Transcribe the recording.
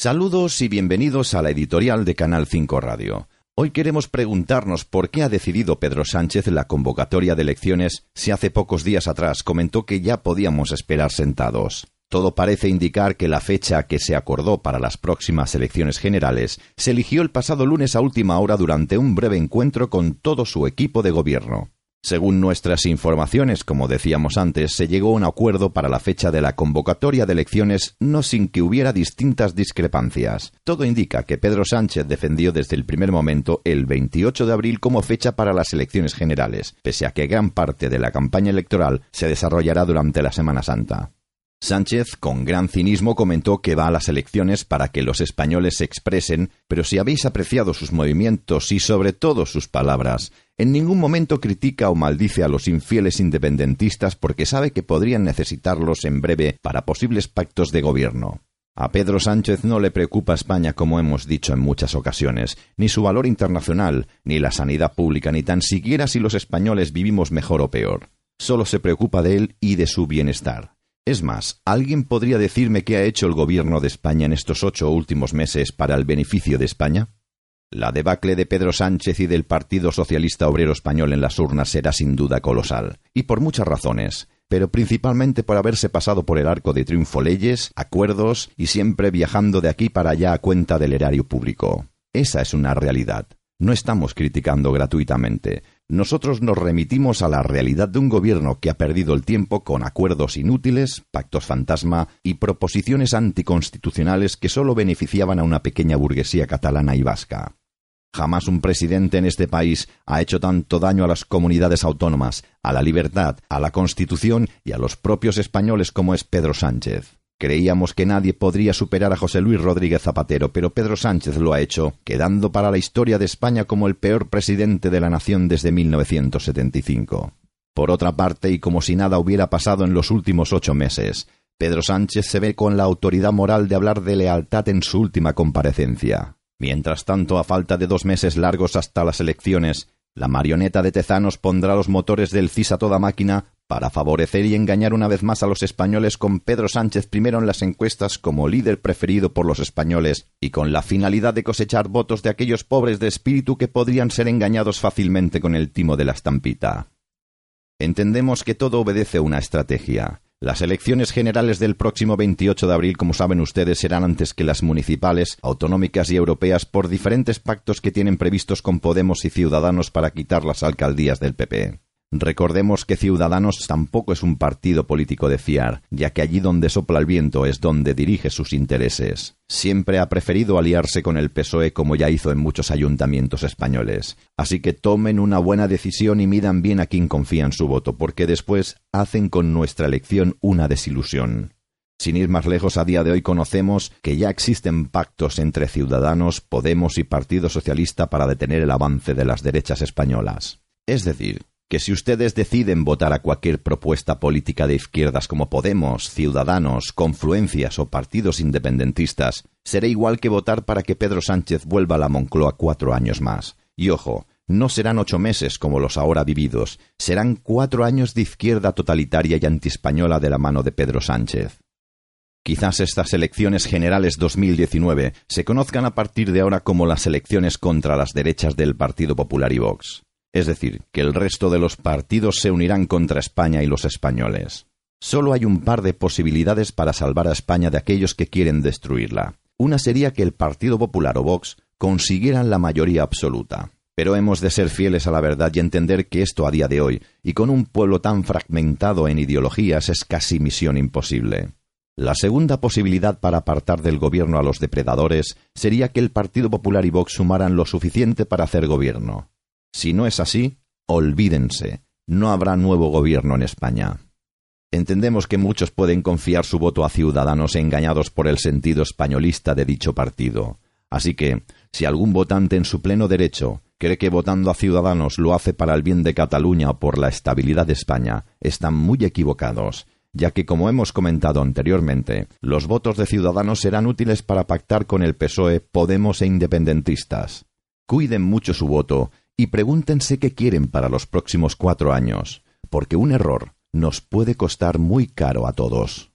Saludos y bienvenidos a la editorial de Canal 5 Radio. Hoy queremos preguntarnos por qué ha decidido Pedro Sánchez la convocatoria de elecciones si hace pocos días atrás comentó que ya podíamos esperar sentados. Todo parece indicar que la fecha que se acordó para las próximas elecciones generales se eligió el pasado lunes a última hora durante un breve encuentro con todo su equipo de gobierno. Según nuestras informaciones, como decíamos antes, se llegó a un acuerdo para la fecha de la convocatoria de elecciones no sin que hubiera distintas discrepancias. Todo indica que Pedro Sánchez defendió desde el primer momento el 28 de abril como fecha para las elecciones generales, pese a que gran parte de la campaña electoral se desarrollará durante la Semana Santa. Sánchez, con gran cinismo, comentó que va a las elecciones para que los españoles se expresen, pero si habéis apreciado sus movimientos y sobre todo sus palabras, en ningún momento critica o maldice a los infieles independentistas porque sabe que podrían necesitarlos en breve para posibles pactos de gobierno. A Pedro Sánchez no le preocupa España, como hemos dicho en muchas ocasiones, ni su valor internacional, ni la sanidad pública, ni tan siquiera si los españoles vivimos mejor o peor. Solo se preocupa de él y de su bienestar. Es más, ¿alguien podría decirme qué ha hecho el gobierno de España en estos ocho últimos meses para el beneficio de España? La debacle de Pedro Sánchez y del Partido Socialista Obrero Español en las urnas será sin duda colosal, y por muchas razones, pero principalmente por haberse pasado por el arco de triunfo leyes, acuerdos y siempre viajando de aquí para allá a cuenta del erario público. Esa es una realidad. No estamos criticando gratuitamente. Nosotros nos remitimos a la realidad de un gobierno que ha perdido el tiempo con acuerdos inútiles, pactos fantasma y proposiciones anticonstitucionales que solo beneficiaban a una pequeña burguesía catalana y vasca. Jamás un presidente en este país ha hecho tanto daño a las comunidades autónomas, a la libertad, a la Constitución y a los propios españoles como es Pedro Sánchez. Creíamos que nadie podría superar a José Luis Rodríguez Zapatero, pero Pedro Sánchez lo ha hecho, quedando para la historia de España como el peor presidente de la nación desde 1975. Por otra parte, y como si nada hubiera pasado en los últimos ocho meses, Pedro Sánchez se ve con la autoridad moral de hablar de lealtad en su última comparecencia. Mientras tanto, a falta de dos meses largos hasta las elecciones, la marioneta de Tezanos pondrá los motores del CIS a toda máquina para favorecer y engañar una vez más a los españoles con Pedro Sánchez primero en las encuestas como líder preferido por los españoles y con la finalidad de cosechar votos de aquellos pobres de espíritu que podrían ser engañados fácilmente con el timo de la estampita. Entendemos que todo obedece a una estrategia. Las elecciones generales del próximo 28 de abril, como saben ustedes, serán antes que las municipales, autonómicas y europeas por diferentes pactos que tienen previstos con Podemos y Ciudadanos para quitar las alcaldías del PP. Recordemos que Ciudadanos tampoco es un partido político de fiar, ya que allí donde sopla el viento es donde dirige sus intereses. Siempre ha preferido aliarse con el PSOE como ya hizo en muchos ayuntamientos españoles. Así que tomen una buena decisión y midan bien a quien confían su voto, porque después hacen con nuestra elección una desilusión. Sin ir más lejos, a día de hoy conocemos que ya existen pactos entre Ciudadanos, Podemos y Partido Socialista para detener el avance de las derechas españolas. Es decir, que si ustedes deciden votar a cualquier propuesta política de izquierdas como Podemos, Ciudadanos, Confluencias o partidos independentistas, será igual que votar para que Pedro Sánchez vuelva a la Moncloa cuatro años más. Y ojo, no serán ocho meses como los ahora vividos, serán cuatro años de izquierda totalitaria y antiespañola de la mano de Pedro Sánchez. Quizás estas elecciones generales 2019 se conozcan a partir de ahora como las elecciones contra las derechas del Partido Popular y Vox es decir, que el resto de los partidos se unirán contra España y los españoles. Solo hay un par de posibilidades para salvar a España de aquellos que quieren destruirla. Una sería que el Partido Popular o Vox consiguieran la mayoría absoluta. Pero hemos de ser fieles a la verdad y entender que esto a día de hoy, y con un pueblo tan fragmentado en ideologías, es casi misión imposible. La segunda posibilidad para apartar del gobierno a los depredadores sería que el Partido Popular y Vox sumaran lo suficiente para hacer gobierno. Si no es así, olvídense, no habrá nuevo gobierno en España. Entendemos que muchos pueden confiar su voto a ciudadanos engañados por el sentido españolista de dicho partido. Así que, si algún votante en su pleno derecho cree que votando a Ciudadanos lo hace para el bien de Cataluña o por la estabilidad de España, están muy equivocados, ya que, como hemos comentado anteriormente, los votos de Ciudadanos serán útiles para pactar con el PSOE, Podemos e independentistas. Cuiden mucho su voto y pregúntense qué quieren para los próximos cuatro años, porque un error nos puede costar muy caro a todos.